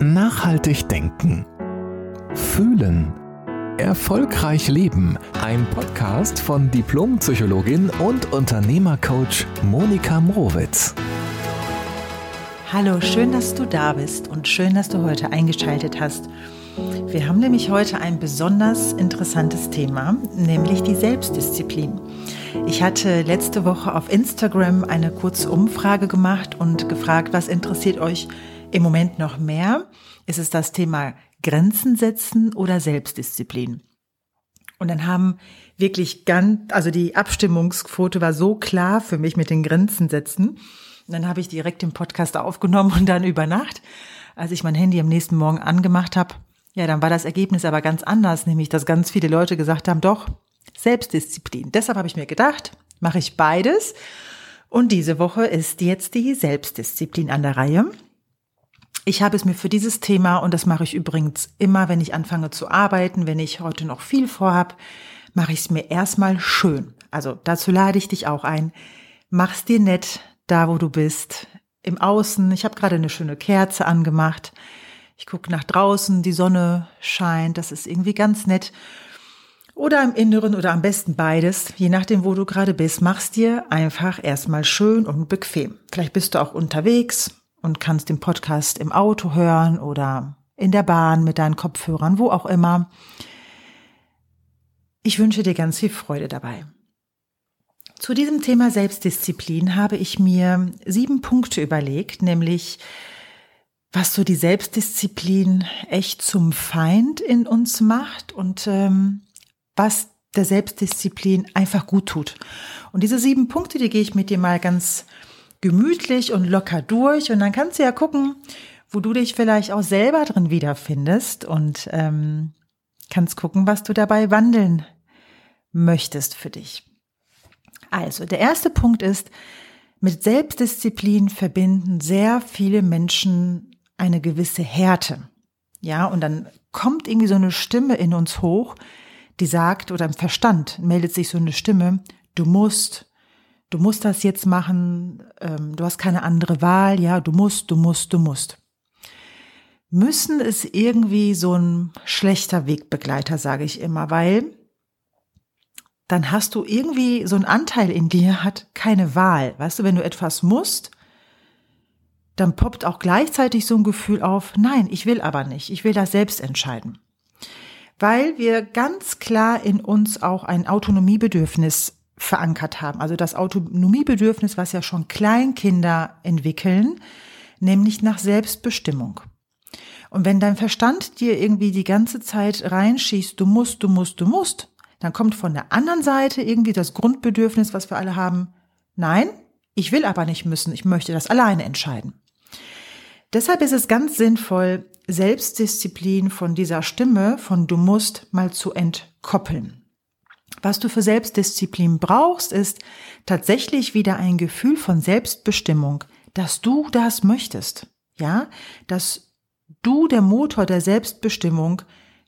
Nachhaltig denken. Fühlen. Erfolgreich leben. Ein Podcast von Diplompsychologin und Unternehmercoach Monika Mrowitz. Hallo, schön, dass du da bist und schön, dass du heute eingeschaltet hast. Wir haben nämlich heute ein besonders interessantes Thema, nämlich die Selbstdisziplin. Ich hatte letzte Woche auf Instagram eine kurze Umfrage gemacht und gefragt, was interessiert euch im Moment noch mehr? Ist es das Thema Grenzen setzen oder Selbstdisziplin? Und dann haben wirklich ganz, also die Abstimmungsquote war so klar für mich mit den Grenzen setzen. Und dann habe ich direkt den Podcast aufgenommen und dann über Nacht, als ich mein Handy am nächsten Morgen angemacht habe, ja, dann war das Ergebnis aber ganz anders, nämlich dass ganz viele Leute gesagt haben, doch, Selbstdisziplin. Deshalb habe ich mir gedacht, mache ich beides. Und diese Woche ist jetzt die Selbstdisziplin an der Reihe. Ich habe es mir für dieses Thema, und das mache ich übrigens immer, wenn ich anfange zu arbeiten, wenn ich heute noch viel vorhab, mache ich es mir erstmal schön. Also dazu lade ich dich auch ein. Mach's dir nett, da wo du bist, im Außen. Ich habe gerade eine schöne Kerze angemacht. Ich gucke nach draußen, die Sonne scheint, das ist irgendwie ganz nett. Oder im Inneren oder am besten beides, je nachdem, wo du gerade bist, mach's dir einfach erstmal schön und bequem. Vielleicht bist du auch unterwegs und kannst den Podcast im Auto hören oder in der Bahn mit deinen Kopfhörern, wo auch immer. Ich wünsche dir ganz viel Freude dabei. Zu diesem Thema Selbstdisziplin habe ich mir sieben Punkte überlegt, nämlich was so die Selbstdisziplin echt zum Feind in uns macht und ähm, was der Selbstdisziplin einfach gut tut. Und diese sieben Punkte, die gehe ich mit dir mal ganz gemütlich und locker durch und dann kannst du ja gucken, wo du dich vielleicht auch selber drin wiederfindest und ähm, kannst gucken, was du dabei wandeln möchtest für dich. Also, der erste Punkt ist, mit Selbstdisziplin verbinden sehr viele Menschen eine gewisse Härte. Ja, und dann kommt irgendwie so eine Stimme in uns hoch, die sagt, oder im Verstand meldet sich so eine Stimme, du musst, du musst das jetzt machen, ähm, du hast keine andere Wahl, ja, du musst, du musst, du musst. Müssen ist irgendwie so ein schlechter Wegbegleiter, sage ich immer, weil dann hast du irgendwie so einen Anteil in dir, hat keine Wahl. Weißt du, wenn du etwas musst, dann poppt auch gleichzeitig so ein Gefühl auf, nein, ich will aber nicht, ich will das selbst entscheiden weil wir ganz klar in uns auch ein Autonomiebedürfnis verankert haben. Also das Autonomiebedürfnis, was ja schon Kleinkinder entwickeln, nämlich nach Selbstbestimmung. Und wenn dein Verstand dir irgendwie die ganze Zeit reinschießt, du musst, du musst, du musst, dann kommt von der anderen Seite irgendwie das Grundbedürfnis, was wir alle haben, nein, ich will aber nicht müssen, ich möchte das alleine entscheiden. Deshalb ist es ganz sinnvoll, Selbstdisziplin von dieser Stimme von du musst mal zu entkoppeln. Was du für Selbstdisziplin brauchst, ist tatsächlich wieder ein Gefühl von Selbstbestimmung, dass du das möchtest. Ja, dass du der Motor der Selbstbestimmung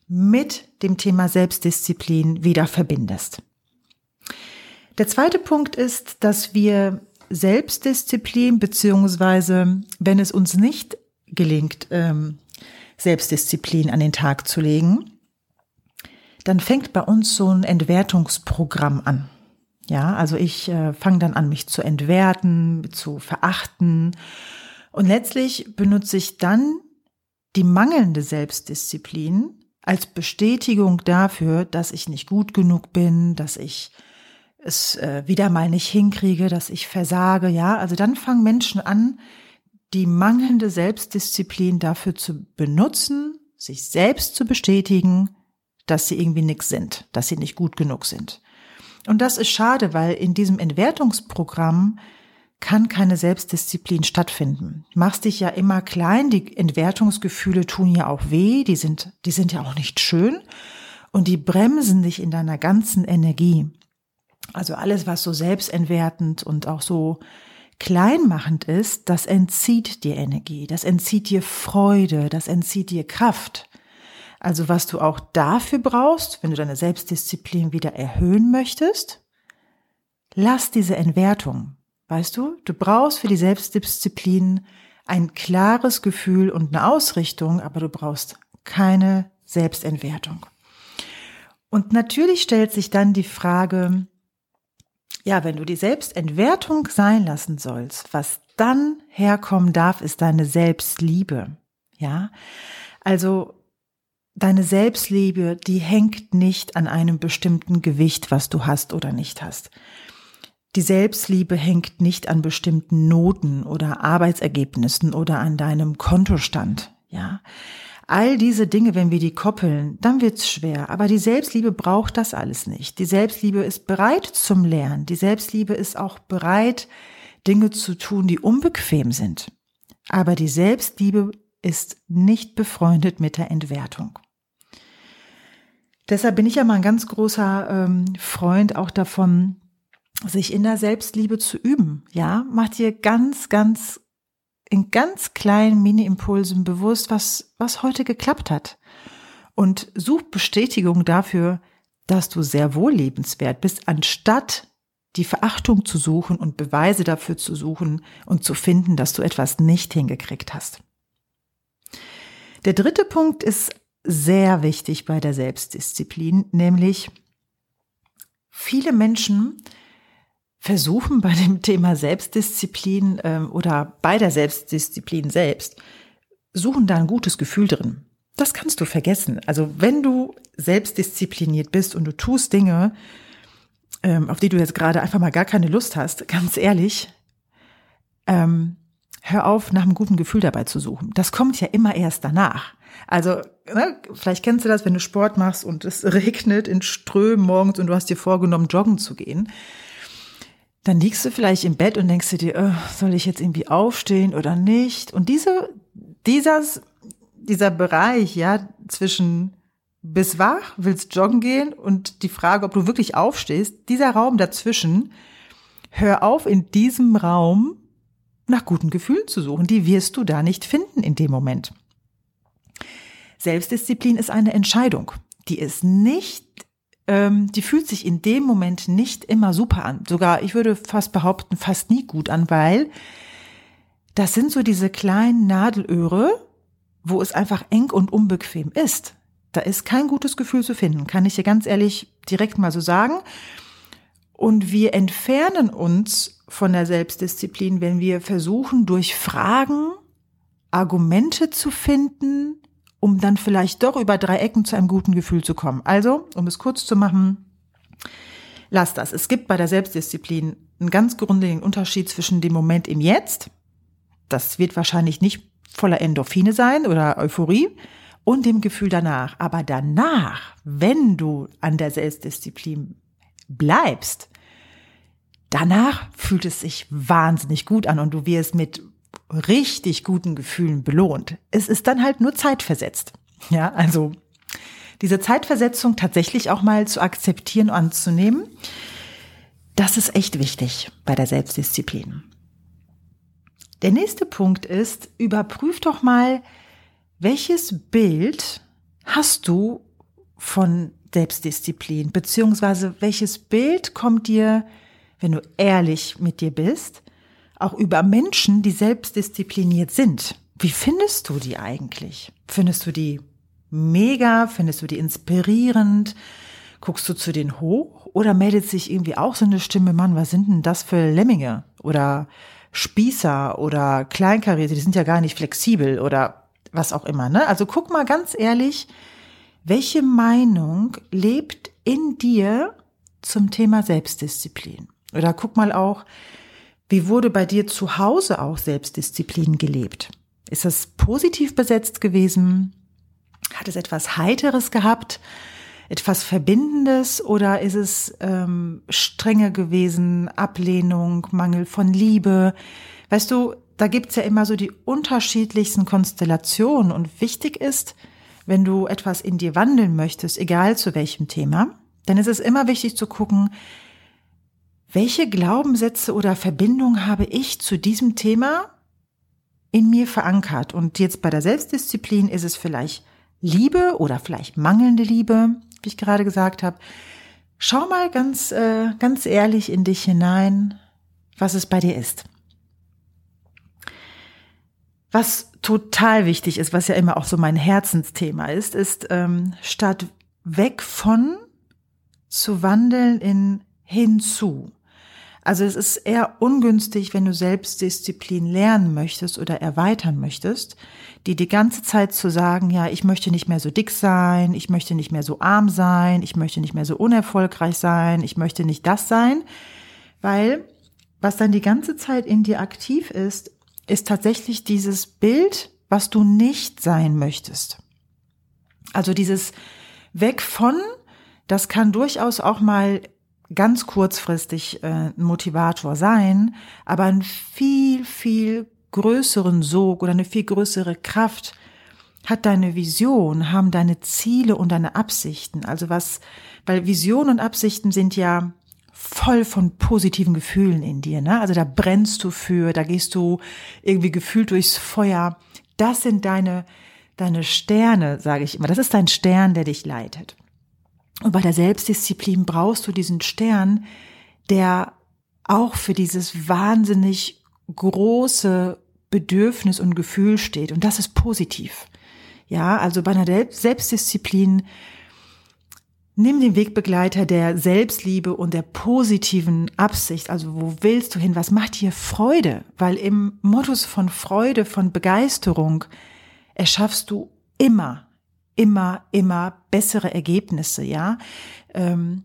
mit dem Thema Selbstdisziplin wieder verbindest. Der zweite Punkt ist, dass wir Selbstdisziplin, beziehungsweise wenn es uns nicht gelingt, ähm, Selbstdisziplin an den Tag zu legen, dann fängt bei uns so ein Entwertungsprogramm an. Ja, also ich äh, fange dann an, mich zu entwerten, zu verachten. Und letztlich benutze ich dann die mangelnde Selbstdisziplin als Bestätigung dafür, dass ich nicht gut genug bin, dass ich es äh, wieder mal nicht hinkriege, dass ich versage, ja. Also dann fangen Menschen an, die mangelnde Selbstdisziplin dafür zu benutzen, sich selbst zu bestätigen, dass sie irgendwie nix sind, dass sie nicht gut genug sind. Und das ist schade, weil in diesem Entwertungsprogramm kann keine Selbstdisziplin stattfinden. Machst dich ja immer klein, die Entwertungsgefühle tun ja auch weh, die sind, die sind ja auch nicht schön und die bremsen dich in deiner ganzen Energie. Also alles, was so selbstentwertend und auch so kleinmachend ist, das entzieht dir Energie, das entzieht dir Freude, das entzieht dir Kraft. Also was du auch dafür brauchst, wenn du deine Selbstdisziplin wieder erhöhen möchtest, lass diese Entwertung. Weißt du, du brauchst für die Selbstdisziplin ein klares Gefühl und eine Ausrichtung, aber du brauchst keine Selbstentwertung. Und natürlich stellt sich dann die Frage, ja, wenn du die Selbstentwertung sein lassen sollst, was dann herkommen darf, ist deine Selbstliebe. Ja, also deine Selbstliebe, die hängt nicht an einem bestimmten Gewicht, was du hast oder nicht hast. Die Selbstliebe hängt nicht an bestimmten Noten oder Arbeitsergebnissen oder an deinem Kontostand. Ja, All diese Dinge, wenn wir die koppeln, dann wird's schwer. Aber die Selbstliebe braucht das alles nicht. Die Selbstliebe ist bereit zum Lernen. Die Selbstliebe ist auch bereit, Dinge zu tun, die unbequem sind. Aber die Selbstliebe ist nicht befreundet mit der Entwertung. Deshalb bin ich ja mal ein ganz großer ähm, Freund auch davon, sich in der Selbstliebe zu üben. Ja, macht dir ganz, ganz in ganz kleinen Mini-Impulsen bewusst, was, was heute geklappt hat. Und such Bestätigung dafür, dass du sehr wohl lebenswert bist, anstatt die Verachtung zu suchen und Beweise dafür zu suchen und zu finden, dass du etwas nicht hingekriegt hast. Der dritte Punkt ist sehr wichtig bei der Selbstdisziplin, nämlich viele Menschen versuchen bei dem Thema Selbstdisziplin ähm, oder bei der Selbstdisziplin selbst, suchen da ein gutes Gefühl drin. Das kannst du vergessen. Also wenn du selbstdiszipliniert bist und du tust Dinge, ähm, auf die du jetzt gerade einfach mal gar keine Lust hast, ganz ehrlich, ähm, hör auf, nach einem guten Gefühl dabei zu suchen. Das kommt ja immer erst danach. Also, ne, vielleicht kennst du das, wenn du Sport machst und es regnet in Strömen morgens und du hast dir vorgenommen, joggen zu gehen dann liegst du vielleicht im Bett und denkst dir, oh, soll ich jetzt irgendwie aufstehen oder nicht? Und diese, dieses, dieser Bereich, ja, zwischen bist wach, willst joggen gehen und die Frage, ob du wirklich aufstehst, dieser Raum dazwischen, hör auf, in diesem Raum nach guten Gefühlen zu suchen. Die wirst du da nicht finden in dem Moment. Selbstdisziplin ist eine Entscheidung. Die ist nicht ähm, die fühlt sich in dem Moment nicht immer super an. Sogar, ich würde fast behaupten, fast nie gut an, weil das sind so diese kleinen Nadelöhre, wo es einfach eng und unbequem ist. Da ist kein gutes Gefühl zu finden, kann ich dir ganz ehrlich direkt mal so sagen. Und wir entfernen uns von der Selbstdisziplin, wenn wir versuchen, durch Fragen Argumente zu finden, um dann vielleicht doch über drei Ecken zu einem guten Gefühl zu kommen. Also, um es kurz zu machen, lass das. Es gibt bei der Selbstdisziplin einen ganz grundlegenden Unterschied zwischen dem Moment im Jetzt, das wird wahrscheinlich nicht voller Endorphine sein oder Euphorie, und dem Gefühl danach. Aber danach, wenn du an der Selbstdisziplin bleibst, danach fühlt es sich wahnsinnig gut an und du wirst mit richtig guten Gefühlen belohnt. Es ist dann halt nur zeitversetzt. Ja, also diese Zeitversetzung tatsächlich auch mal zu akzeptieren und anzunehmen, das ist echt wichtig bei der Selbstdisziplin. Der nächste Punkt ist, überprüf doch mal, welches Bild hast du von Selbstdisziplin, beziehungsweise welches Bild kommt dir, wenn du ehrlich mit dir bist, auch über Menschen, die selbstdiszipliniert sind. Wie findest du die eigentlich? Findest du die mega? Findest du die inspirierend? Guckst du zu denen hoch? Oder meldet sich irgendwie auch so eine Stimme, Mann, was sind denn das für Lemminge? Oder Spießer oder Kleinkarierte, die sind ja gar nicht flexibel oder was auch immer, ne? Also guck mal ganz ehrlich, welche Meinung lebt in dir zum Thema Selbstdisziplin? Oder guck mal auch, wie wurde bei dir zu Hause auch Selbstdisziplin gelebt? Ist es positiv besetzt gewesen? Hat es etwas Heiteres gehabt? Etwas Verbindendes? Oder ist es ähm, strenge gewesen? Ablehnung, Mangel von Liebe? Weißt du, da gibt's ja immer so die unterschiedlichsten Konstellationen. Und wichtig ist, wenn du etwas in dir wandeln möchtest, egal zu welchem Thema, dann ist es immer wichtig zu gucken, welche Glaubenssätze oder Verbindungen habe ich zu diesem Thema in mir verankert? Und jetzt bei der Selbstdisziplin ist es vielleicht Liebe oder vielleicht mangelnde Liebe, wie ich gerade gesagt habe. Schau mal ganz, äh, ganz ehrlich in dich hinein, was es bei dir ist. Was total wichtig ist, was ja immer auch so mein Herzensthema ist, ist ähm, statt weg von zu wandeln in hinzu. Also es ist eher ungünstig, wenn du Selbstdisziplin lernen möchtest oder erweitern möchtest, die die ganze Zeit zu sagen, ja, ich möchte nicht mehr so dick sein, ich möchte nicht mehr so arm sein, ich möchte nicht mehr so unerfolgreich sein, ich möchte nicht das sein, weil was dann die ganze Zeit in dir aktiv ist, ist tatsächlich dieses Bild, was du nicht sein möchtest. Also dieses Weg von, das kann durchaus auch mal ganz kurzfristig äh, Motivator sein, aber einen viel, viel größeren Sog oder eine viel größere Kraft hat deine Vision, haben deine Ziele und deine Absichten. Also was, weil Vision und Absichten sind ja voll von positiven Gefühlen in dir, ne? Also da brennst du für, da gehst du irgendwie gefühlt durchs Feuer. Das sind deine, deine Sterne, sage ich immer. Das ist dein Stern, der dich leitet. Und bei der Selbstdisziplin brauchst du diesen Stern, der auch für dieses wahnsinnig große Bedürfnis und Gefühl steht. Und das ist positiv. Ja, also bei einer Selbstdisziplin nimm den Wegbegleiter der Selbstliebe und der positiven Absicht. Also wo willst du hin? Was macht dir Freude? Weil im Modus von Freude, von Begeisterung erschaffst du immer immer, immer bessere Ergebnisse, ja. Ähm,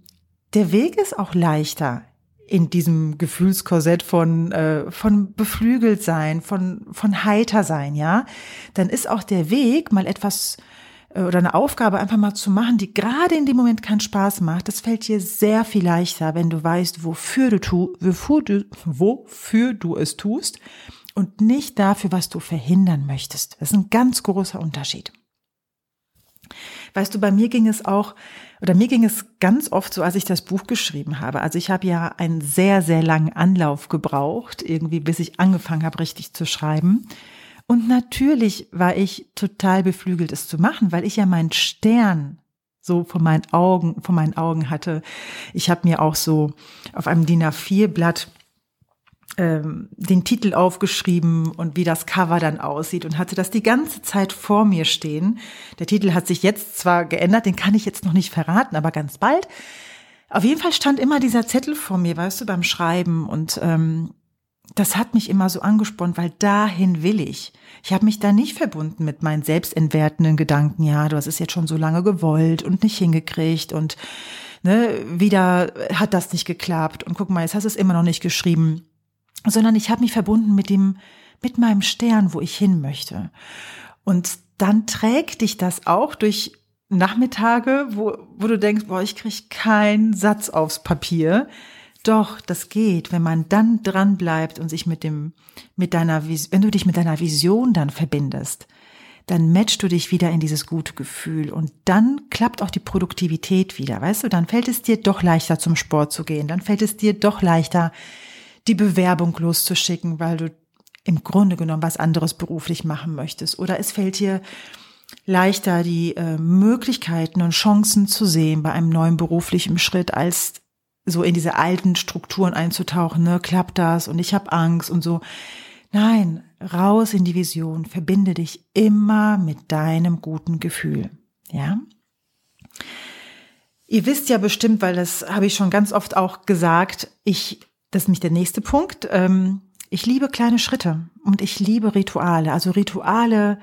der Weg ist auch leichter in diesem Gefühlskorsett von, äh, von beflügelt sein, von, von heiter sein, ja. Dann ist auch der Weg, mal etwas äh, oder eine Aufgabe einfach mal zu machen, die gerade in dem Moment keinen Spaß macht, das fällt dir sehr viel leichter, wenn du weißt, wofür du, tu, wofür du, wofür du es tust und nicht dafür, was du verhindern möchtest. Das ist ein ganz großer Unterschied. Weißt du, bei mir ging es auch, oder mir ging es ganz oft so, als ich das Buch geschrieben habe. Also ich habe ja einen sehr, sehr langen Anlauf gebraucht, irgendwie bis ich angefangen habe, richtig zu schreiben. Und natürlich war ich total beflügelt, es zu machen, weil ich ja meinen Stern so vor meinen Augen, vor meinen Augen hatte. Ich habe mir auch so auf einem DIN A4 Blatt ähm, den Titel aufgeschrieben und wie das Cover dann aussieht und hatte das die ganze Zeit vor mir stehen. Der Titel hat sich jetzt zwar geändert, den kann ich jetzt noch nicht verraten, aber ganz bald. Auf jeden Fall stand immer dieser Zettel vor mir, weißt du, beim Schreiben und ähm, das hat mich immer so angespornt, weil dahin will ich. Ich habe mich da nicht verbunden mit meinen selbstentwertenden Gedanken, ja, du hast es jetzt schon so lange gewollt und nicht hingekriegt und ne, wieder hat das nicht geklappt und guck mal, jetzt hast du es immer noch nicht geschrieben sondern ich habe mich verbunden mit dem, mit meinem Stern, wo ich hin möchte. Und dann trägt dich das auch durch Nachmittage, wo, wo du denkst, boah, ich krieg keinen Satz aufs Papier. Doch, das geht, wenn man dann dran bleibt und sich mit dem, mit deiner, wenn du dich mit deiner Vision dann verbindest, dann matchst du dich wieder in dieses gute Gefühl und dann klappt auch die Produktivität wieder, weißt du, dann fällt es dir doch leichter zum Sport zu gehen, dann fällt es dir doch leichter die Bewerbung loszuschicken, weil du im Grunde genommen was anderes beruflich machen möchtest. Oder es fällt dir leichter, die äh, Möglichkeiten und Chancen zu sehen bei einem neuen beruflichen Schritt, als so in diese alten Strukturen einzutauchen. Ne? Klappt das und ich habe Angst und so. Nein, raus in die Vision, verbinde dich immer mit deinem guten Gefühl. Ja? Ihr wisst ja bestimmt, weil das habe ich schon ganz oft auch gesagt, ich das ist nämlich der nächste Punkt. Ähm, ich liebe kleine Schritte und ich liebe Rituale. Also Rituale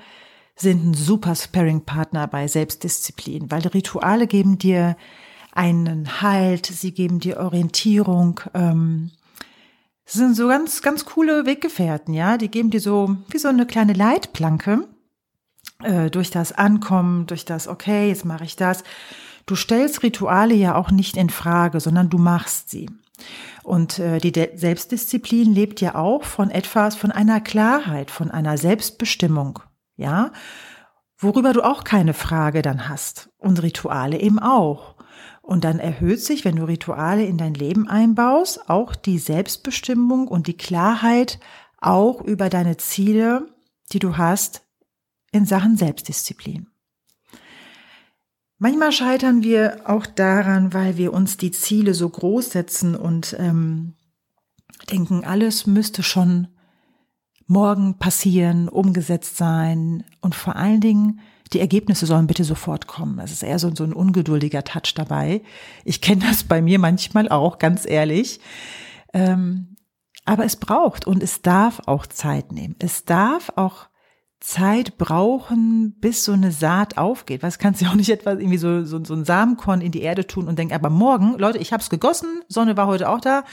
sind ein super Sparring-Partner bei Selbstdisziplin, weil Rituale geben dir einen Halt, sie geben dir Orientierung. Ähm, sind so ganz, ganz coole Weggefährten, ja. Die geben dir so wie so eine kleine Leitplanke äh, durch das Ankommen, durch das, okay, jetzt mache ich das. Du stellst Rituale ja auch nicht in Frage, sondern du machst sie. Und äh, die De Selbstdisziplin lebt ja auch von etwas, von einer Klarheit, von einer Selbstbestimmung, ja, worüber du auch keine Frage dann hast. Und Rituale eben auch. Und dann erhöht sich, wenn du Rituale in dein Leben einbaust, auch die Selbstbestimmung und die Klarheit auch über deine Ziele, die du hast in Sachen Selbstdisziplin. Manchmal scheitern wir auch daran, weil wir uns die Ziele so groß setzen und ähm, denken, alles müsste schon morgen passieren, umgesetzt sein und vor allen Dingen die Ergebnisse sollen bitte sofort kommen. Es ist eher so, so ein ungeduldiger Touch dabei. Ich kenne das bei mir manchmal auch, ganz ehrlich. Ähm, aber es braucht und es darf auch Zeit nehmen. Es darf auch Zeit brauchen, bis so eine Saat aufgeht. Was kannst du auch nicht etwas irgendwie so, so, so ein Samenkorn in die Erde tun und denken, aber morgen, Leute, ich habe es gegossen, Sonne war heute auch da,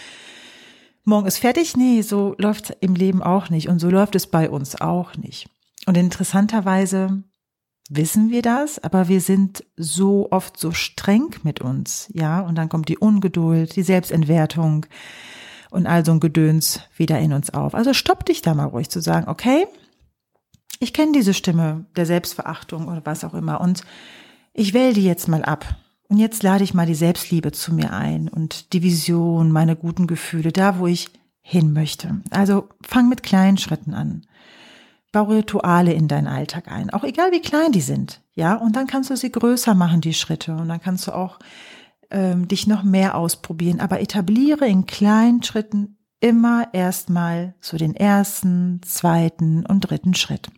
morgen ist fertig. Nee, so läuft im Leben auch nicht und so läuft es bei uns auch nicht. Und interessanterweise wissen wir das, aber wir sind so oft so streng mit uns, ja, und dann kommt die Ungeduld, die Selbstentwertung und all so ein Gedöns wieder in uns auf. Also stopp dich da mal ruhig zu sagen, okay, ich kenne diese Stimme der Selbstverachtung oder was auch immer und ich wähle die jetzt mal ab. Und jetzt lade ich mal die Selbstliebe zu mir ein und die Vision, meine guten Gefühle, da wo ich hin möchte. Also fang mit kleinen Schritten an. Bau Rituale in deinen Alltag ein, auch egal wie klein die sind, ja. Und dann kannst du sie größer machen, die Schritte. Und dann kannst du auch ähm, dich noch mehr ausprobieren. Aber etabliere in kleinen Schritten immer erstmal so den ersten, zweiten und dritten Schritt.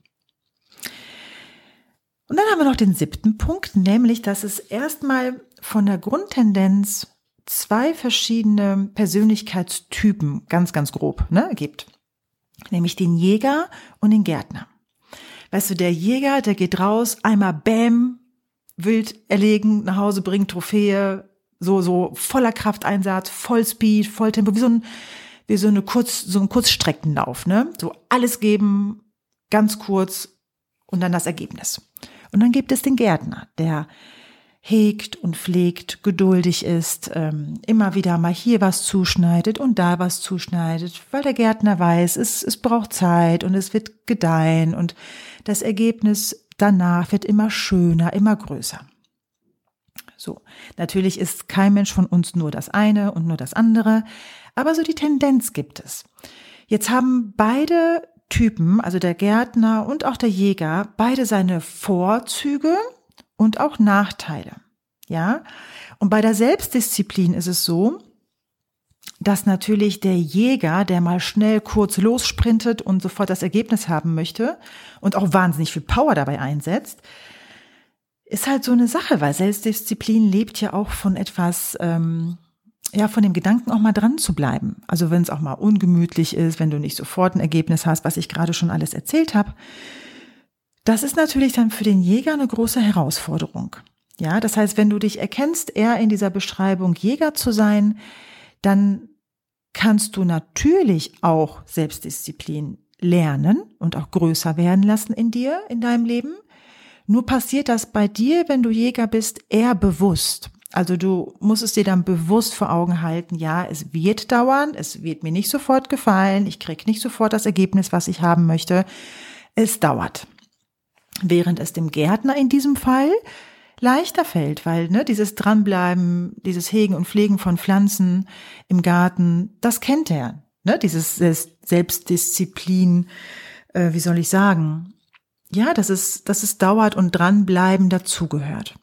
Und dann haben wir noch den siebten Punkt, nämlich, dass es erstmal von der Grundtendenz zwei verschiedene Persönlichkeitstypen, ganz, ganz grob, ne, gibt nämlich den Jäger und den Gärtner. Weißt du, der Jäger, der geht raus, einmal Bäm, wild erlegen, nach Hause bringen, Trophäe, so, so voller Krafteinsatz, voll Speed, voll Tempo, wie so ein, wie so eine Kurz, so ein Kurzstreckenlauf, ne? So alles geben, ganz kurz und dann das Ergebnis. Und dann gibt es den Gärtner, der hegt und pflegt, geduldig ist, ähm, immer wieder mal hier was zuschneidet und da was zuschneidet, weil der Gärtner weiß, es, es braucht Zeit und es wird gedeihen und das Ergebnis danach wird immer schöner, immer größer. So, natürlich ist kein Mensch von uns nur das eine und nur das andere, aber so die Tendenz gibt es. Jetzt haben beide Typen, also der Gärtner und auch der Jäger, beide seine Vorzüge und auch Nachteile. Ja? Und bei der Selbstdisziplin ist es so, dass natürlich der Jäger, der mal schnell kurz lossprintet und sofort das Ergebnis haben möchte und auch wahnsinnig viel Power dabei einsetzt, ist halt so eine Sache, weil Selbstdisziplin lebt ja auch von etwas, ähm, ja, von dem Gedanken auch mal dran zu bleiben. Also wenn es auch mal ungemütlich ist, wenn du nicht sofort ein Ergebnis hast, was ich gerade schon alles erzählt habe, das ist natürlich dann für den Jäger eine große Herausforderung. Ja, das heißt, wenn du dich erkennst, eher in dieser Beschreibung Jäger zu sein, dann kannst du natürlich auch Selbstdisziplin lernen und auch größer werden lassen in dir, in deinem Leben. Nur passiert das bei dir, wenn du Jäger bist, eher bewusst. Also du musst es dir dann bewusst vor Augen halten, ja, es wird dauern, es wird mir nicht sofort gefallen, ich krieg nicht sofort das Ergebnis, was ich haben möchte. Es dauert während es dem Gärtner in diesem Fall leichter fällt, weil ne, dieses Dranbleiben, dieses Hegen und Pflegen von Pflanzen im Garten, das kennt er. Ne, dieses Selbstdisziplin, äh, wie soll ich sagen? Ja, dass es, dass es dauert und dranbleiben dazugehört.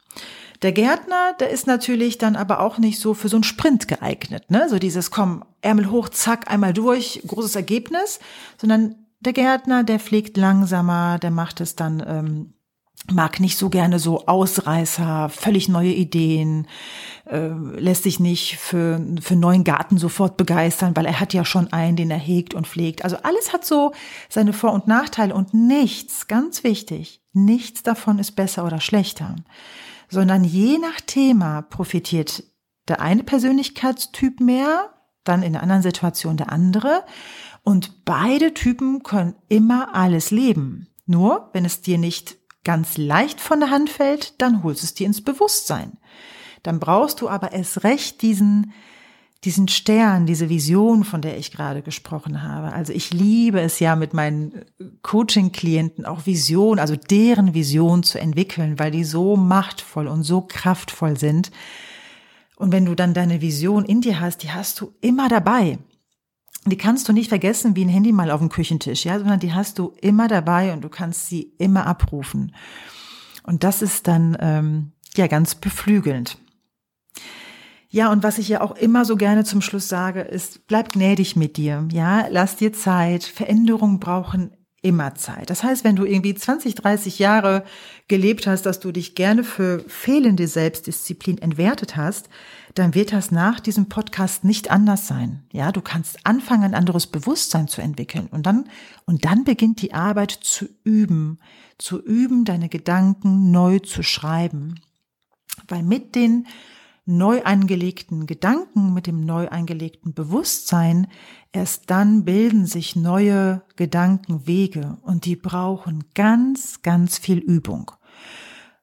Der Gärtner, der ist natürlich dann aber auch nicht so für so einen Sprint geeignet, ne? So dieses, komm, Ärmel hoch, zack, einmal durch, großes Ergebnis, sondern der Gärtner, der pflegt langsamer, der macht es dann, ähm, mag nicht so gerne so Ausreißer, völlig neue Ideen, äh, lässt sich nicht für, für neuen Garten sofort begeistern, weil er hat ja schon einen, den er hegt und pflegt. Also alles hat so seine Vor- und Nachteile und nichts, ganz wichtig, nichts davon ist besser oder schlechter, sondern je nach Thema profitiert der eine Persönlichkeitstyp mehr, dann in einer anderen Situation der andere. Und beide Typen können immer alles leben. Nur, wenn es dir nicht ganz leicht von der Hand fällt, dann holst es dir ins Bewusstsein. Dann brauchst du aber erst recht diesen, diesen Stern, diese Vision, von der ich gerade gesprochen habe. Also ich liebe es ja mit meinen Coaching-Klienten auch Vision, also deren Vision zu entwickeln, weil die so machtvoll und so kraftvoll sind. Und wenn du dann deine Vision in dir hast, die hast du immer dabei die kannst du nicht vergessen wie ein Handy mal auf dem Küchentisch, ja, sondern die hast du immer dabei und du kannst sie immer abrufen. Und das ist dann ähm, ja ganz beflügelnd. Ja, und was ich ja auch immer so gerne zum Schluss sage, ist, bleib gnädig mit dir. Ja, lass dir Zeit. Veränderungen brauchen immer Zeit. Das heißt, wenn du irgendwie 20, 30 Jahre gelebt hast, dass du dich gerne für fehlende Selbstdisziplin entwertet hast, dann wird das nach diesem Podcast nicht anders sein. Ja, du kannst anfangen, ein anderes Bewusstsein zu entwickeln und dann, und dann beginnt die Arbeit zu üben, zu üben, deine Gedanken neu zu schreiben. Weil mit den neu angelegten Gedanken, mit dem neu angelegten Bewusstsein, erst dann bilden sich neue Gedankenwege und die brauchen ganz, ganz viel Übung.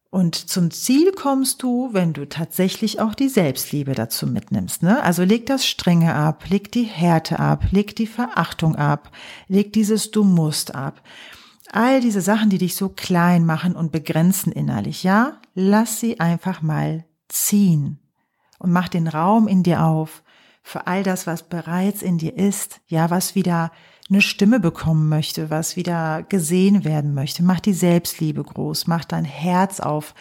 Und zum Ziel kommst du, wenn du tatsächlich auch die Selbstliebe dazu mitnimmst. Ne? Also leg das Strenge ab, leg die Härte ab, leg die Verachtung ab, leg dieses Du musst ab. All diese Sachen, die dich so klein machen und begrenzen innerlich, ja, lass sie einfach mal ziehen und mach den Raum in dir auf für all das, was bereits in dir ist, ja, was wieder eine Stimme bekommen möchte, was wieder gesehen werden möchte. Mach die Selbstliebe groß, mach dein Herz auf.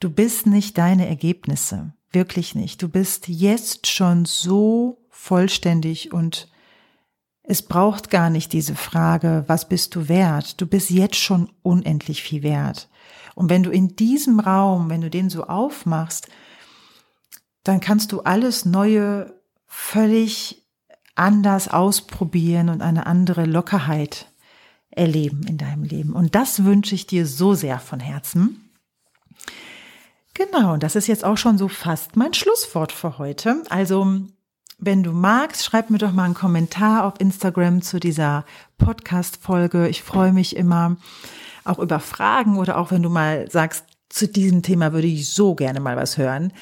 Du bist nicht deine Ergebnisse, wirklich nicht. Du bist jetzt schon so vollständig und es braucht gar nicht diese Frage, was bist du wert? Du bist jetzt schon unendlich viel wert. Und wenn du in diesem Raum, wenn du den so aufmachst, dann kannst du alles Neue völlig anders ausprobieren und eine andere Lockerheit erleben in deinem Leben. Und das wünsche ich dir so sehr von Herzen. Genau, und das ist jetzt auch schon so fast mein Schlusswort für heute. Also, wenn du magst, schreib mir doch mal einen Kommentar auf Instagram zu dieser Podcast-Folge. Ich freue mich immer auch über Fragen oder auch wenn du mal sagst, zu diesem Thema würde ich so gerne mal was hören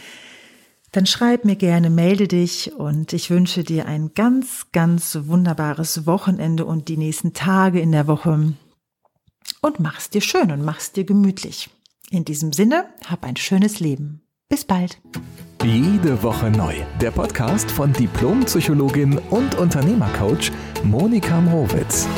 dann schreib mir gerne, melde dich und ich wünsche dir ein ganz, ganz wunderbares Wochenende und die nächsten Tage in der Woche und mach's dir schön und mach's dir gemütlich. In diesem Sinne, hab ein schönes Leben. Bis bald. Jede Woche neu. Der Podcast von Diplompsychologin und Unternehmercoach Monika Mrowitz.